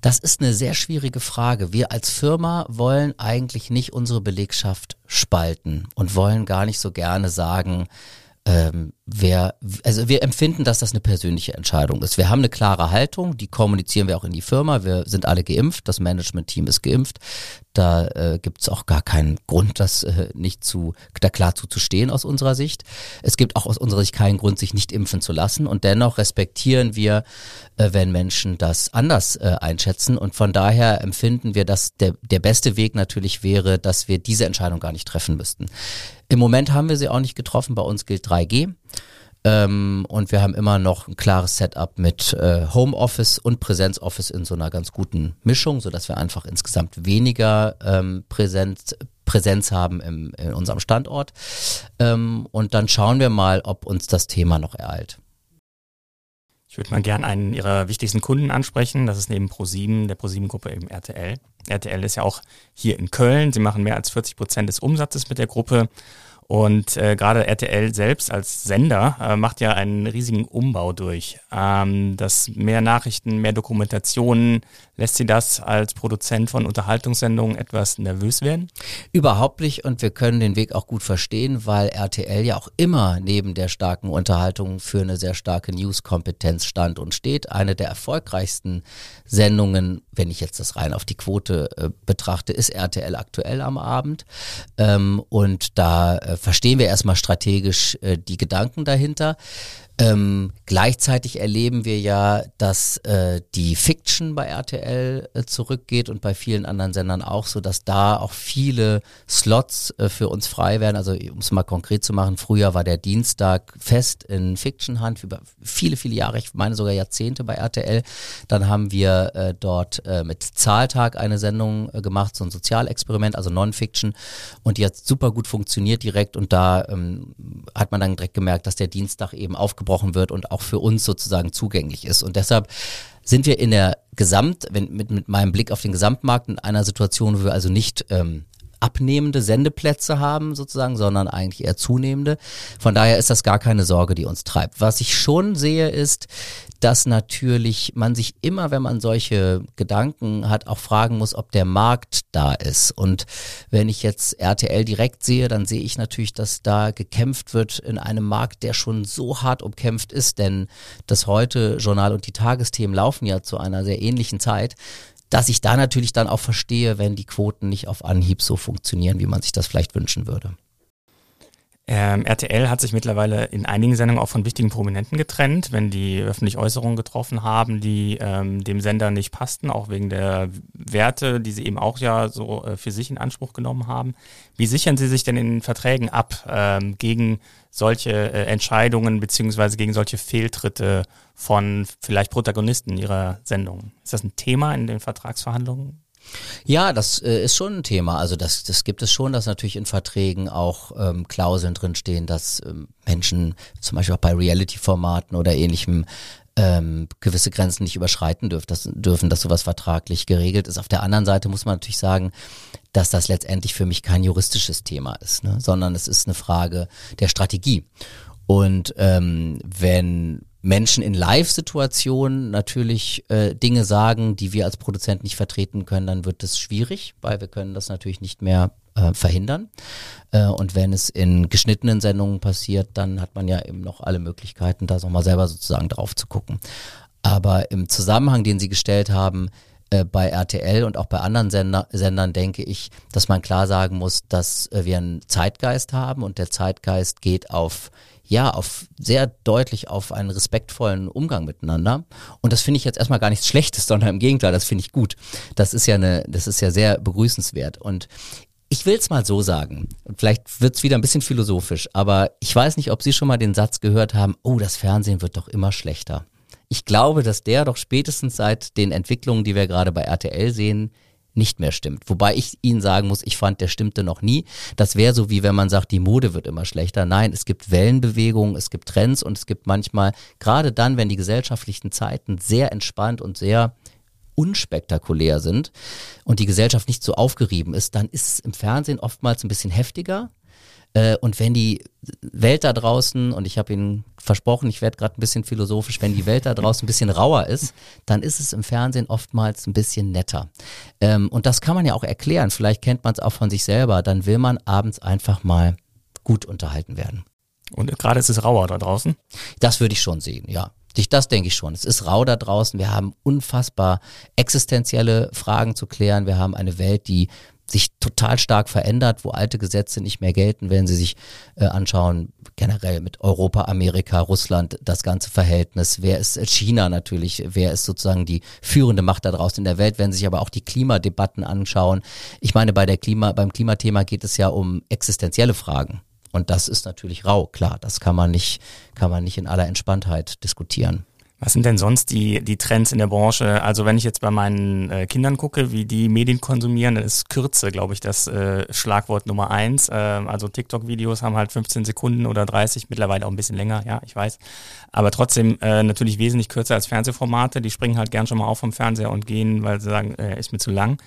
Das ist eine sehr schwierige Frage. Wir als Firma wollen eigentlich nicht unsere Belegschaft spalten und wollen gar nicht so gerne sagen, ähm, wer, also wir empfinden, dass das eine persönliche Entscheidung ist. Wir haben eine klare Haltung, die kommunizieren wir auch in die Firma. Wir sind alle geimpft, das Management-Team ist geimpft. Da äh, gibt es auch gar keinen Grund, das äh, nicht zu, da klar zuzustehen aus unserer Sicht. Es gibt auch aus unserer Sicht keinen Grund, sich nicht impfen zu lassen. Und dennoch respektieren wir, äh, wenn Menschen das anders äh, einschätzen. Und von daher empfinden wir, dass der, der beste Weg natürlich wäre, dass wir diese Entscheidung gar nicht treffen müssten. Im Moment haben wir sie auch nicht getroffen. Bei uns gilt 3G. Ähm, und wir haben immer noch ein klares Setup mit äh, Homeoffice und Präsenzoffice in so einer ganz guten Mischung, so dass wir einfach insgesamt weniger ähm, Präsenz, Präsenz haben im, in unserem Standort. Ähm, und dann schauen wir mal, ob uns das Thema noch ereilt. Ich würde mal gerne einen Ihrer wichtigsten Kunden ansprechen. Das ist neben ProSieben, der ProSieben-Gruppe eben RTL. RTL ist ja auch hier in Köln. Sie machen mehr als 40 Prozent des Umsatzes mit der Gruppe und äh, gerade RTL selbst als Sender äh, macht ja einen riesigen Umbau durch. Ähm, dass mehr Nachrichten, mehr Dokumentationen, lässt Sie das als Produzent von Unterhaltungssendungen etwas nervös werden? Überhaupt nicht und wir können den Weg auch gut verstehen, weil RTL ja auch immer neben der starken Unterhaltung für eine sehr starke News-Kompetenz stand und steht. Eine der erfolgreichsten Sendungen, wenn ich jetzt das rein auf die Quote äh, betrachte, ist RTL aktuell am Abend. Ähm, und da äh, verstehen wir erstmal strategisch äh, die Gedanken dahinter. Ähm, gleichzeitig erleben wir ja, dass äh, die Fiction bei RTL äh, zurückgeht und bei vielen anderen Sendern auch, so dass da auch viele Slots äh, für uns frei werden. Also um es mal konkret zu machen, früher war der Dienstag fest in Fiction Hand über viele, viele Jahre, ich meine sogar Jahrzehnte bei RTL. Dann haben wir äh, dort äh, mit Zahltag eine Sendung äh, gemacht, so ein Sozialexperiment, also Non-Fiction und die hat super gut funktioniert direkt und da ähm, hat man dann direkt gemerkt, dass der Dienstag eben aufgebrochen wird und auch für uns sozusagen zugänglich ist. Und deshalb sind wir in der Gesamt, wenn, mit, mit meinem Blick auf den Gesamtmarkt in einer Situation, wo wir also nicht ähm, abnehmende Sendeplätze haben sozusagen, sondern eigentlich eher zunehmende. Von daher ist das gar keine Sorge, die uns treibt. Was ich schon sehe, ist, dass natürlich man sich immer, wenn man solche Gedanken hat, auch fragen muss, ob der Markt da ist. Und wenn ich jetzt RTL direkt sehe, dann sehe ich natürlich, dass da gekämpft wird in einem Markt, der schon so hart umkämpft ist, denn das heute Journal und die Tagesthemen laufen ja zu einer sehr ähnlichen Zeit dass ich da natürlich dann auch verstehe, wenn die Quoten nicht auf Anhieb so funktionieren, wie man sich das vielleicht wünschen würde. Ähm, RTL hat sich mittlerweile in einigen Sendungen auch von wichtigen Prominenten getrennt, wenn die öffentlich Äußerungen getroffen haben, die ähm, dem Sender nicht passten, auch wegen der Werte, die sie eben auch ja so äh, für sich in Anspruch genommen haben. Wie sichern Sie sich denn in den Verträgen ab ähm, gegen solche äh, Entscheidungen beziehungsweise gegen solche Fehltritte von vielleicht Protagonisten Ihrer Sendung? Ist das ein Thema in den Vertragsverhandlungen? Ja, das äh, ist schon ein Thema. Also das, das gibt es schon, dass natürlich in Verträgen auch ähm, Klauseln drinstehen, dass ähm, Menschen zum Beispiel auch bei Reality-Formaten oder ähnlichem ähm, gewisse Grenzen nicht überschreiten dürfen, dass, dürfen, dass sowas vertraglich geregelt ist. Auf der anderen Seite muss man natürlich sagen, dass das letztendlich für mich kein juristisches Thema ist, ne? sondern es ist eine Frage der Strategie. Und ähm, wenn Menschen in Live-Situationen natürlich äh, Dinge sagen, die wir als Produzent nicht vertreten können, dann wird es schwierig, weil wir können das natürlich nicht mehr äh, verhindern. Äh, und wenn es in geschnittenen Sendungen passiert, dann hat man ja eben noch alle Möglichkeiten, da nochmal selber sozusagen drauf zu gucken. Aber im Zusammenhang, den Sie gestellt haben, äh, bei RTL und auch bei anderen Sender, Sendern denke ich, dass man klar sagen muss, dass äh, wir einen Zeitgeist haben und der Zeitgeist geht auf ja, auf sehr deutlich auf einen respektvollen Umgang miteinander. Und das finde ich jetzt erstmal gar nichts Schlechtes, sondern im Gegenteil, das finde ich gut. Das ist ja eine, das ist ja sehr begrüßenswert. Und ich will es mal so sagen, vielleicht wird es wieder ein bisschen philosophisch, aber ich weiß nicht, ob Sie schon mal den Satz gehört haben, oh, das Fernsehen wird doch immer schlechter. Ich glaube, dass der doch spätestens seit den Entwicklungen, die wir gerade bei RTL sehen, nicht mehr stimmt. Wobei ich Ihnen sagen muss, ich fand, der stimmte noch nie. Das wäre so, wie wenn man sagt, die Mode wird immer schlechter. Nein, es gibt Wellenbewegungen, es gibt Trends und es gibt manchmal, gerade dann, wenn die gesellschaftlichen Zeiten sehr entspannt und sehr unspektakulär sind und die Gesellschaft nicht so aufgerieben ist, dann ist es im Fernsehen oftmals ein bisschen heftiger äh, und wenn die Welt da draußen, und ich habe Ihnen versprochen, ich werde gerade ein bisschen philosophisch, wenn die Welt da draußen ein bisschen rauer ist, dann ist es im Fernsehen oftmals ein bisschen netter. Ähm, und das kann man ja auch erklären. Vielleicht kennt man es auch von sich selber. Dann will man abends einfach mal gut unterhalten werden. Und gerade ist es rauer da draußen? Das würde ich schon sehen, ja. Das denke ich schon. Es ist rau da draußen. Wir haben unfassbar existenzielle Fragen zu klären. Wir haben eine Welt, die sich total stark verändert, wo alte Gesetze nicht mehr gelten, wenn Sie sich äh, anschauen, generell mit Europa, Amerika, Russland, das ganze Verhältnis, wer ist China natürlich, wer ist sozusagen die führende Macht da draußen in der Welt, wenn Sie sich aber auch die Klimadebatten anschauen. Ich meine, bei der Klima, beim Klimathema geht es ja um existenzielle Fragen. Und das ist natürlich rau, klar, das kann man nicht, kann man nicht in aller Entspanntheit diskutieren. Was sind denn sonst die, die Trends in der Branche? Also wenn ich jetzt bei meinen äh, Kindern gucke, wie die Medien konsumieren, dann ist Kürze, glaube ich, das äh, Schlagwort Nummer eins. Äh, also TikTok-Videos haben halt 15 Sekunden oder 30, mittlerweile auch ein bisschen länger, ja, ich weiß. Aber trotzdem äh, natürlich wesentlich kürzer als Fernsehformate. Die springen halt gern schon mal auf vom Fernseher und gehen, weil sie sagen, äh, ist mir zu lang.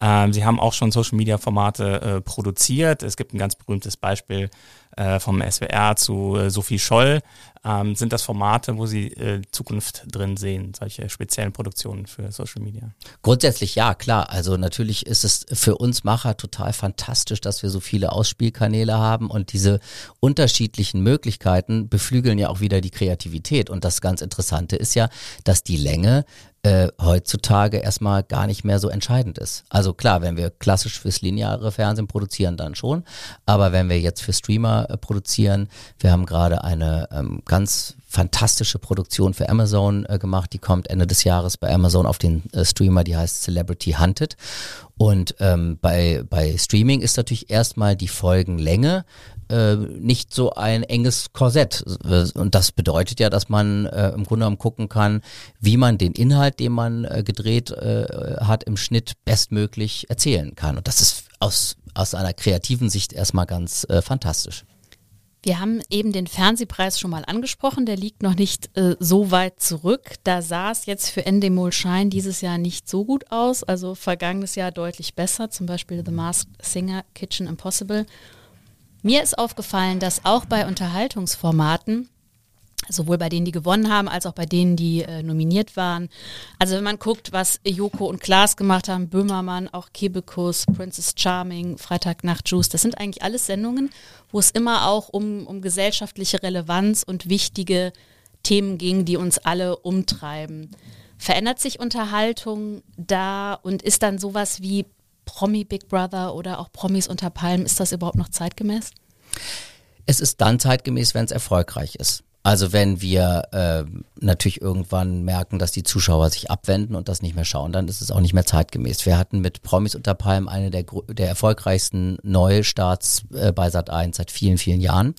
Ähm, sie haben auch schon Social-Media-Formate äh, produziert. Es gibt ein ganz berühmtes Beispiel äh, vom SWR zu äh, Sophie Scholl. Ähm, sind das Formate, wo Sie äh, Zukunft drin sehen, solche speziellen Produktionen für Social Media? Grundsätzlich ja, klar. Also natürlich ist es für uns Macher total fantastisch, dass wir so viele Ausspielkanäle haben und diese unterschiedlichen Möglichkeiten beflügeln ja auch wieder die Kreativität. Und das ganz Interessante ist ja, dass die Länge äh, heutzutage erstmal gar nicht mehr so entscheidend ist. Also klar, wenn wir klassisch fürs lineare Fernsehen produzieren, dann schon. Aber wenn wir jetzt für Streamer äh, produzieren, wir haben gerade eine ähm, ganz fantastische Produktion für Amazon äh, gemacht. Die kommt Ende des Jahres bei Amazon auf den äh, Streamer, die heißt Celebrity Hunted. Und ähm, bei, bei Streaming ist natürlich erstmal die Folgenlänge äh, nicht so ein enges Korsett. Und das bedeutet ja, dass man äh, im Grunde genommen gucken kann, wie man den Inhalt, den man äh, gedreht äh, hat, im Schnitt bestmöglich erzählen kann. Und das ist aus, aus einer kreativen Sicht erstmal ganz äh, fantastisch. Wir haben eben den Fernsehpreis schon mal angesprochen, der liegt noch nicht äh, so weit zurück. Da sah es jetzt für Endemol Shine dieses Jahr nicht so gut aus, also vergangenes Jahr deutlich besser, zum Beispiel The Masked Singer, Kitchen Impossible. Mir ist aufgefallen, dass auch bei Unterhaltungsformaten sowohl bei denen, die gewonnen haben, als auch bei denen, die äh, nominiert waren. Also wenn man guckt, was Joko und Klaas gemacht haben, Böhmermann, auch Kebekus, Princess Charming, Freitagnacht Juice, das sind eigentlich alles Sendungen, wo es immer auch um, um gesellschaftliche Relevanz und wichtige Themen ging, die uns alle umtreiben. Verändert sich Unterhaltung da und ist dann sowas wie Promi Big Brother oder auch Promis unter Palmen, ist das überhaupt noch zeitgemäß? Es ist dann zeitgemäß, wenn es erfolgreich ist. Also wenn wir äh, natürlich irgendwann merken, dass die Zuschauer sich abwenden und das nicht mehr schauen, dann ist es auch nicht mehr zeitgemäß. Wir hatten mit Promis unter Palm eine der, der erfolgreichsten Neustarts äh, bei Sat1 seit vielen, vielen Jahren.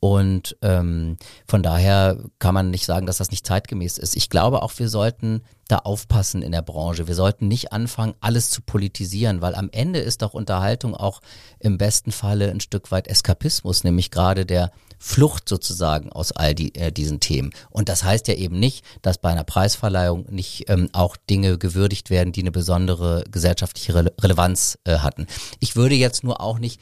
Und ähm, von daher kann man nicht sagen, dass das nicht zeitgemäß ist. Ich glaube auch, wir sollten da aufpassen in der Branche. Wir sollten nicht anfangen, alles zu politisieren, weil am Ende ist doch Unterhaltung auch im besten Falle ein Stück weit Eskapismus, nämlich gerade der Flucht sozusagen aus all die, äh, diesen Themen. Und das heißt ja eben nicht, dass bei einer Preisverleihung nicht ähm, auch Dinge gewürdigt werden, die eine besondere gesellschaftliche Rele Relevanz äh, hatten. Ich würde jetzt nur auch nicht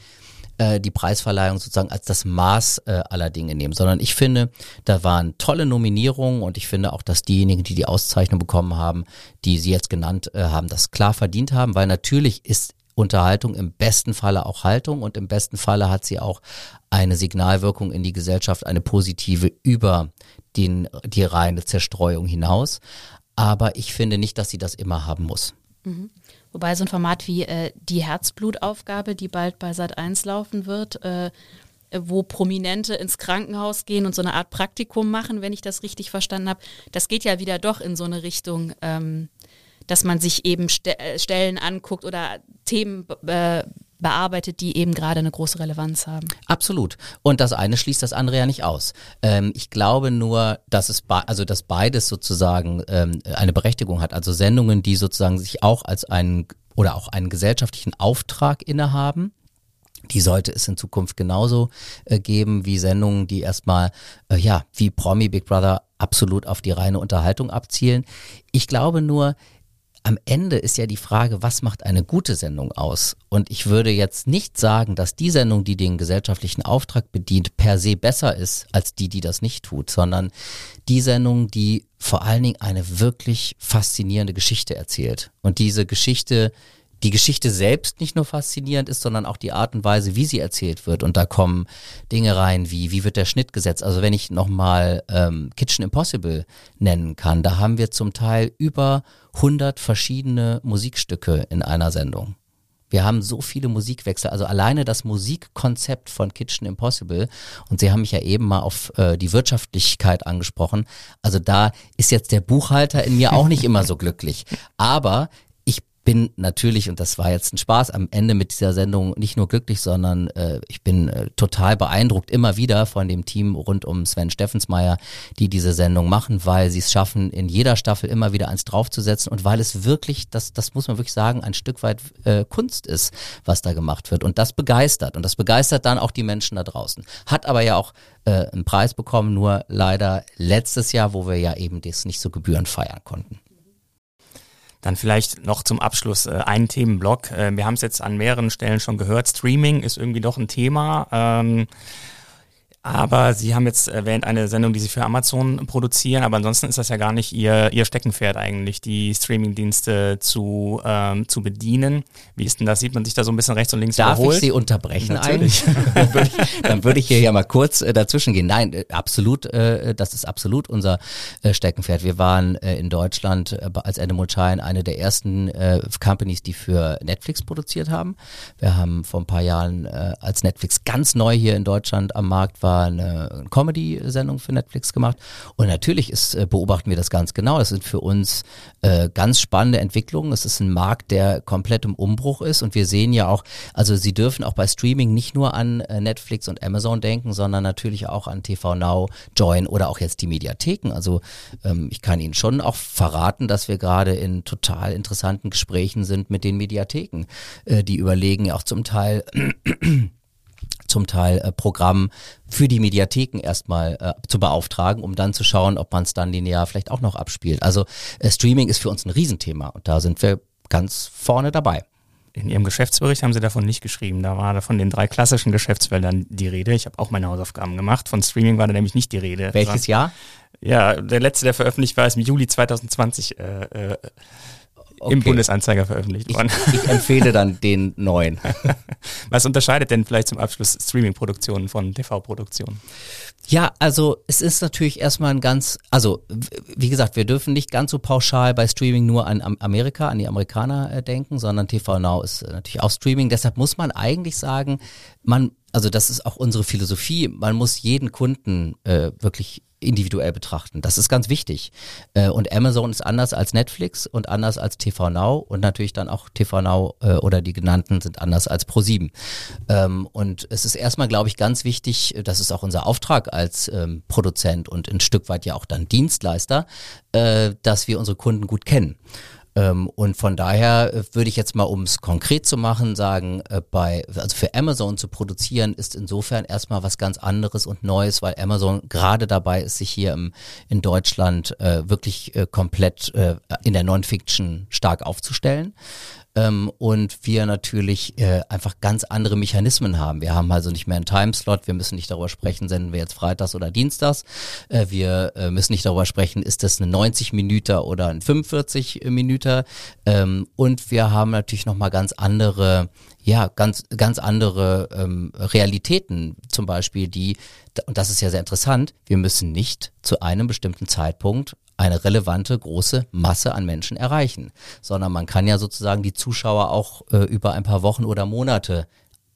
äh, die Preisverleihung sozusagen als das Maß äh, aller Dinge nehmen, sondern ich finde, da waren tolle Nominierungen und ich finde auch, dass diejenigen, die die Auszeichnung bekommen haben, die Sie jetzt genannt äh, haben, das klar verdient haben, weil natürlich ist Unterhaltung im besten Falle auch Haltung und im besten Falle hat sie auch eine Signalwirkung in die Gesellschaft, eine positive über den, die reine Zerstreuung hinaus. Aber ich finde nicht, dass sie das immer haben muss. Mhm. Wobei so ein Format wie äh, die Herzblutaufgabe, die bald bei Sat 1 laufen wird, äh, wo Prominente ins Krankenhaus gehen und so eine Art Praktikum machen, wenn ich das richtig verstanden habe, das geht ja wieder doch in so eine Richtung, ähm, dass man sich eben St äh, Stellen anguckt oder Themen äh, bearbeitet, die eben gerade eine große Relevanz haben. Absolut. Und das eine schließt das andere ja nicht aus. Ähm, ich glaube nur, dass es also dass beides sozusagen ähm, eine Berechtigung hat. Also Sendungen, die sozusagen sich auch als einen oder auch einen gesellschaftlichen Auftrag innehaben. Die sollte es in Zukunft genauso äh, geben wie Sendungen, die erstmal, äh, ja, wie Promi Big Brother absolut auf die reine Unterhaltung abzielen. Ich glaube nur, am Ende ist ja die Frage, was macht eine gute Sendung aus? Und ich würde jetzt nicht sagen, dass die Sendung, die den gesellschaftlichen Auftrag bedient, per se besser ist als die, die das nicht tut, sondern die Sendung, die vor allen Dingen eine wirklich faszinierende Geschichte erzählt. Und diese Geschichte die Geschichte selbst nicht nur faszinierend ist, sondern auch die Art und Weise, wie sie erzählt wird. Und da kommen Dinge rein, wie wie wird der Schnitt gesetzt. Also wenn ich nochmal ähm, Kitchen Impossible nennen kann, da haben wir zum Teil über 100 verschiedene Musikstücke in einer Sendung. Wir haben so viele Musikwechsel, also alleine das Musikkonzept von Kitchen Impossible, und Sie haben mich ja eben mal auf äh, die Wirtschaftlichkeit angesprochen, also da ist jetzt der Buchhalter in mir auch nicht immer so glücklich. Aber bin natürlich, und das war jetzt ein Spaß, am Ende mit dieser Sendung nicht nur glücklich, sondern äh, ich bin äh, total beeindruckt immer wieder von dem Team rund um Sven Steffensmeier, die diese Sendung machen, weil sie es schaffen, in jeder Staffel immer wieder eins draufzusetzen und weil es wirklich, das, das muss man wirklich sagen, ein Stück weit äh, Kunst ist, was da gemacht wird. Und das begeistert. Und das begeistert dann auch die Menschen da draußen. Hat aber ja auch äh, einen Preis bekommen, nur leider letztes Jahr, wo wir ja eben das nicht so gebührend feiern konnten. Dann vielleicht noch zum Abschluss äh, einen Themenblock. Äh, wir haben es jetzt an mehreren Stellen schon gehört. Streaming ist irgendwie doch ein Thema. Ähm, aber Sie haben jetzt erwähnt eine Sendung, die Sie für Amazon produzieren, aber ansonsten ist das ja gar nicht Ihr, Ihr Steckenpferd eigentlich, die Streamingdienste zu, ähm, zu bedienen. Wie ist denn das? Sieht man sich da so ein bisschen rechts und links Darf überholt? ich Sie unterbrechen Natürlich. dann, würde ich, dann würde ich hier ja mal kurz äh, dazwischen gehen. Nein, äh, absolut, äh, das ist absolut unser äh, Steckenpferd. Wir waren äh, in Deutschland äh, als Animal Shine eine der ersten äh, Companies, die für Netflix produziert haben. Wir haben vor ein paar Jahren, äh, als Netflix ganz neu hier in Deutschland am Markt war, Jahr eine Comedy-Sendung für Netflix gemacht. Und natürlich ist, äh, beobachten wir das ganz genau. Das sind für uns äh, ganz spannende Entwicklungen. Es ist ein Markt, der komplett im Umbruch ist. Und wir sehen ja auch, also Sie dürfen auch bei Streaming nicht nur an äh, Netflix und Amazon denken, sondern natürlich auch an TV Now, Join oder auch jetzt die Mediatheken. Also ähm, ich kann Ihnen schon auch verraten, dass wir gerade in total interessanten Gesprächen sind mit den Mediatheken. Äh, die überlegen ja auch zum Teil zum Teil äh, Programm für die Mediatheken erstmal äh, zu beauftragen, um dann zu schauen, ob man es dann linear vielleicht auch noch abspielt. Also äh, Streaming ist für uns ein Riesenthema und da sind wir ganz vorne dabei. In Ihrem Geschäftsbericht haben Sie davon nicht geschrieben. Da war da von den drei klassischen Geschäftsfeldern die Rede. Ich habe auch meine Hausaufgaben gemacht. Von Streaming war da nämlich nicht die Rede. Welches Jahr? Ja, der letzte, der veröffentlicht war, ist im Juli 2020 äh, äh, okay. im Bundesanzeiger veröffentlicht worden. Ich, ich empfehle dann den neuen. Was unterscheidet denn vielleicht zum Abschluss Streaming-Produktionen von TV-Produktionen? Ja, also es ist natürlich erstmal ein ganz, also wie gesagt, wir dürfen nicht ganz so pauschal bei Streaming nur an Amerika, an die Amerikaner äh, denken, sondern TV Now ist natürlich auch Streaming. Deshalb muss man eigentlich sagen, man, also das ist auch unsere Philosophie, man muss jeden Kunden äh, wirklich individuell betrachten. Das ist ganz wichtig. Äh, und Amazon ist anders als Netflix und anders als TV Now und natürlich dann auch TV Now äh, oder die genannten sind anders als Pro7. Ähm, und es ist erstmal, glaube ich, ganz wichtig, das ist auch unser Auftrag als ähm, Produzent und ein Stück weit ja auch dann Dienstleister, äh, dass wir unsere Kunden gut kennen. Ähm, und von daher äh, würde ich jetzt mal, um es konkret zu machen, sagen, äh, bei, also für Amazon zu produzieren, ist insofern erstmal was ganz anderes und Neues, weil Amazon gerade dabei ist, sich hier im, in Deutschland äh, wirklich äh, komplett äh, in der Non-Fiction stark aufzustellen ähm, und wir natürlich äh, einfach ganz andere Mechanismen haben. Wir haben also nicht mehr einen Timeslot, wir müssen nicht darüber sprechen, senden wir jetzt freitags oder dienstags. Äh, wir äh, müssen nicht darüber sprechen, ist das eine 90 Minuten oder ein 45 Minuten. Ähm, und wir haben natürlich nochmal ganz andere, ja, ganz, ganz andere ähm, Realitäten, zum Beispiel die, und das ist ja sehr interessant, wir müssen nicht zu einem bestimmten Zeitpunkt eine relevante große Masse an Menschen erreichen, sondern man kann ja sozusagen die Zuschauer auch äh, über ein paar Wochen oder Monate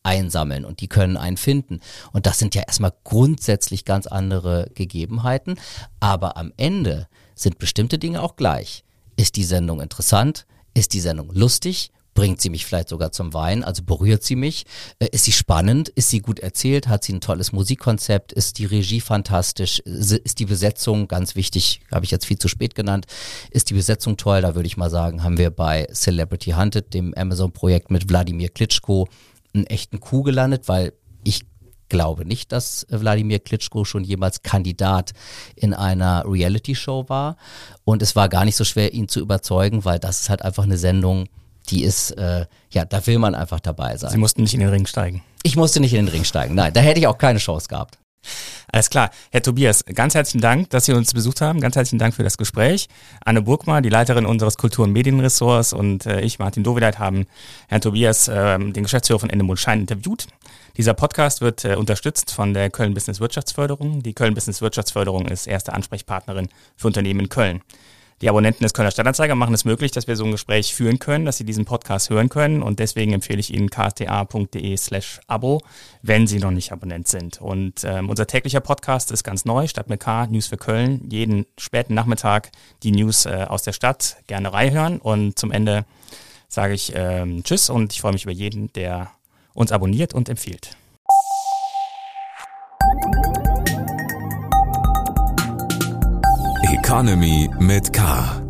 einsammeln und die können einen finden. Und das sind ja erstmal grundsätzlich ganz andere Gegebenheiten, aber am Ende sind bestimmte Dinge auch gleich. Ist die Sendung interessant? Ist die Sendung lustig? Bringt sie mich vielleicht sogar zum Weinen, also berührt sie mich. Äh, ist sie spannend? Ist sie gut erzählt? Hat sie ein tolles Musikkonzept? Ist die Regie fantastisch? Ist die Besetzung, ganz wichtig, habe ich jetzt viel zu spät genannt, ist die Besetzung toll? Da würde ich mal sagen, haben wir bei Celebrity Hunted, dem Amazon-Projekt mit Wladimir Klitschko, einen echten Coup gelandet, weil ich glaube nicht, dass Wladimir Klitschko schon jemals Kandidat in einer Reality-Show war. Und es war gar nicht so schwer, ihn zu überzeugen, weil das ist halt einfach eine Sendung, die ist, äh, ja, da will man einfach dabei sein. Sie mussten nicht in den Ring steigen. Ich musste nicht in den Ring steigen, nein, da hätte ich auch keine Chance gehabt. Alles klar. Herr Tobias, ganz herzlichen Dank, dass Sie uns besucht haben. Ganz herzlichen Dank für das Gespräch. Anne Burgmar, die Leiterin unseres Kultur- und Medienressorts und äh, ich, Martin Dovideit, haben Herrn Tobias, äh, den Geschäftsführer von Endemol Schein, interviewt. Dieser Podcast wird äh, unterstützt von der Köln Business Wirtschaftsförderung. Die Köln Business Wirtschaftsförderung ist erste Ansprechpartnerin für Unternehmen in Köln. Die Abonnenten des Kölner Stadtanzeiger machen es möglich, dass wir so ein Gespräch führen können, dass Sie diesen Podcast hören können. Und deswegen empfehle ich Ihnen kta.de slash Abo, wenn Sie noch nicht Abonnent sind. Und ähm, unser täglicher Podcast ist ganz neu, Stadt mit K, News für Köln. Jeden späten Nachmittag die News äh, aus der Stadt gerne reinhören. Und zum Ende sage ich ähm, Tschüss und ich freue mich über jeden, der uns abonniert und empfiehlt. Economy mit K.